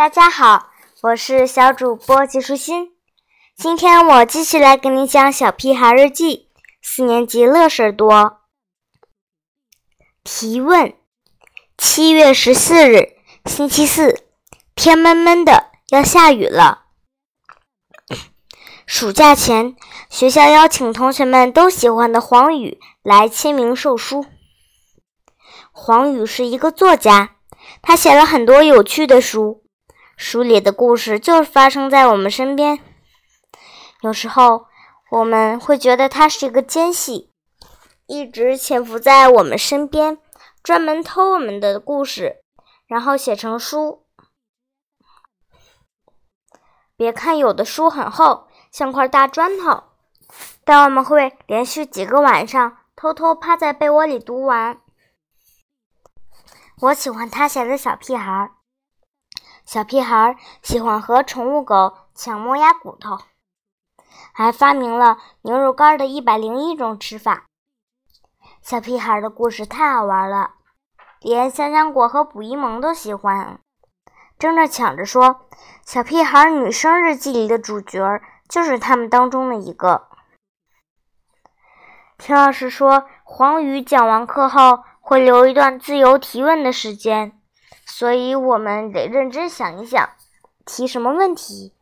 大家好，我是小主播季舒心。今天我继续来给你讲《小屁孩日记》四年级乐事多。提问：七月十四日，星期四，天闷闷的，要下雨了。暑假前，学校邀请同学们都喜欢的黄宇来签名售书。黄宇是一个作家，他写了很多有趣的书。书里的故事就是发生在我们身边，有时候我们会觉得它是一个奸细，一直潜伏在我们身边，专门偷我们的故事，然后写成书。别看有的书很厚，像块大砖头，但我们会连续几个晚上偷偷趴在被窝里读完。我喜欢他写的小屁孩。小屁孩喜欢和宠物狗抢磨牙骨头，还发明了牛肉干的一百零一种吃法。小屁孩的故事太好玩了，连香香果和卜一萌都喜欢，争着抢着说：“小屁孩女生日记里的主角就是他们当中的一个。”田老师说，黄宇讲完课后会留一段自由提问的时间。所以我们得认真想一想，提什么问题。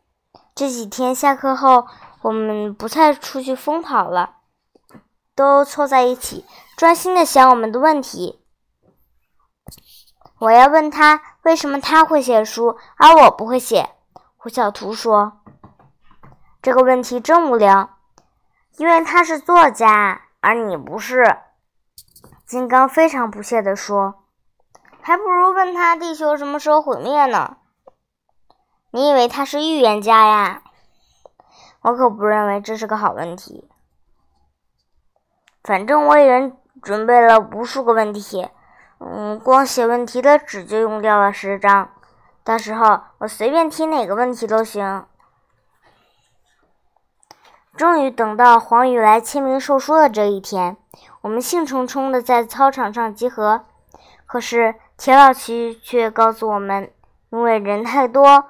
这几天下课后，我们不再出去疯跑了，都凑在一起，专心的想我们的问题。我要问他，为什么他会写书，而我不会写？胡小图说：“这个问题真无聊，因为他是作家，而你不是。”金刚非常不屑地说。还不如问他地球什么时候毁灭呢？你以为他是预言家呀？我可不认为这是个好问题。反正我已经准备了无数个问题，嗯，光写问题的纸就用掉了十张。到时候我随便提哪个问题都行。终于等到黄宇来签名售书的这一天，我们兴冲冲的在操场上集合。可是。田老师却告诉我们，因为人太多，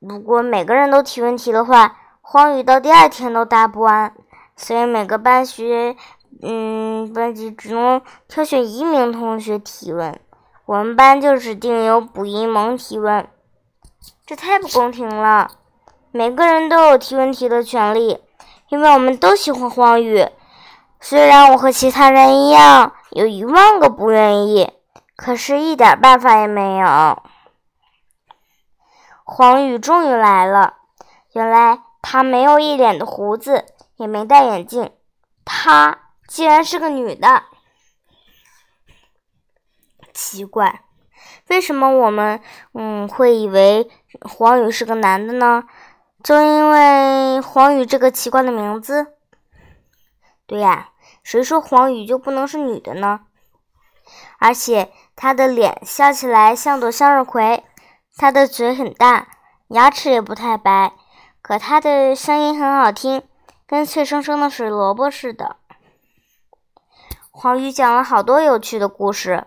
如果每个人都提问题的话，荒宇到第二天都答不完，所以每个班学，嗯，班级只能挑选一名同学提问。我们班就指定由卜一萌提问，这太不公平了。每个人都有提问题的权利，因为我们都喜欢荒宇。虽然我和其他人一样，有一万个不愿意。可是，一点办法也没有。黄宇终于来了。原来他没有一脸的胡子，也没戴眼镜。他竟然是个女的。奇怪，为什么我们嗯会以为黄宇是个男的呢？就因为黄宇这个奇怪的名字。对呀，谁说黄宇就不能是女的呢？而且。他的脸笑起来像朵向日葵，他的嘴很大，牙齿也不太白，可他的声音很好听，跟脆生生的水萝卜似的。黄鱼讲了好多有趣的故事，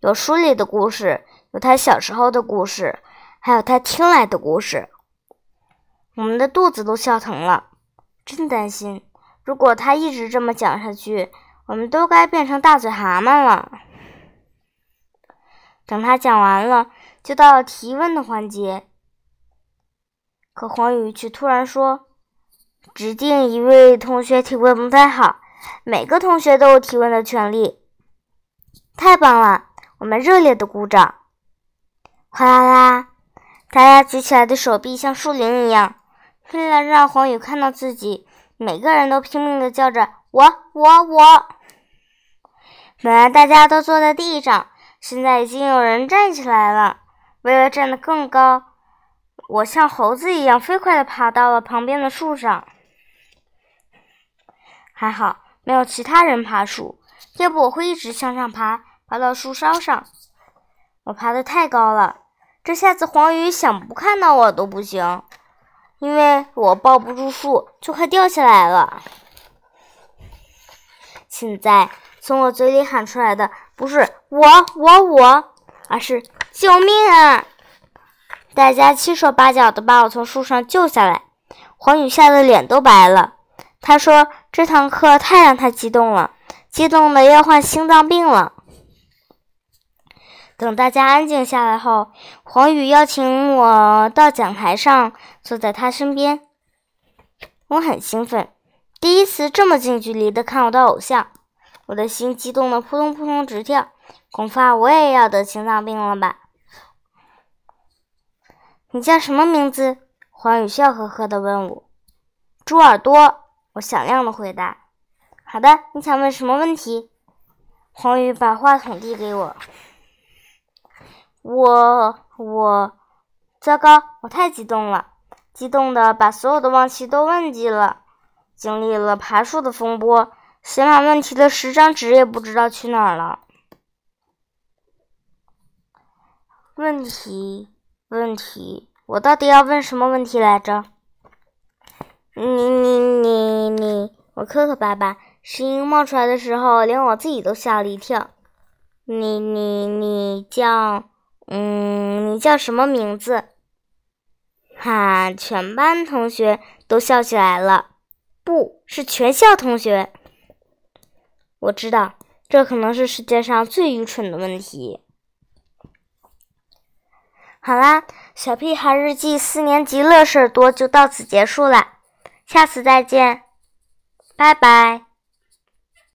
有书里的故事，有他小时候的故事，还有他听来的故事。我们的肚子都笑疼了，真担心，如果他一直这么讲下去，我们都该变成大嘴蛤蟆了。等他讲完了，就到了提问的环节。可黄宇却突然说：“指定一位同学提问不太好，每个同学都有提问的权利。”太棒了！我们热烈的鼓掌。哗啦啦，大家举起来的手臂像树林一样。为了让黄宇看到自己，每个人都拼命的叫着：“我我我！”本来大家都坐在地上。现在已经有人站起来了。为了站得更高，我像猴子一样飞快地爬到了旁边的树上。还好没有其他人爬树，要不我会一直向上爬，爬到树梢上。我爬得太高了，这下子黄鱼想不看到我都不行，因为我抱不住树，就快掉下来了。现在从我嘴里喊出来的。不是我，我，我，而是救命啊！大家七手八脚的把我从树上救下来。黄宇吓得脸都白了。他说：“这堂课太让他激动了，激动的要患心脏病了。”等大家安静下来后，黄宇邀请我到讲台上，坐在他身边。我很兴奋，第一次这么近距离的看我的偶像，我的心激动的扑通扑通直跳。恐怕我也要得心脏病了吧？你叫什么名字？黄宇笑呵呵地问我。猪耳朵，我响亮地回答。好的，你想问什么问题？黄宇把话筒递给我。我我，糟糕，我太激动了，激动的把所有的忘记都忘记了。经历了爬树的风波，写满问题的十张纸也不知道去哪儿了。问题，问题。我到底要问什么问题来着？你你你你，我磕磕巴巴，声音冒出来的时候，连我自己都吓了一跳。你你你叫，嗯，你叫什么名字？哈！全班同学都笑起来了。不是全校同学。我知道，这可能是世界上最愚蠢的问题。好啦，小屁孩日记四年级乐事多就到此结束了，下次再见，拜拜。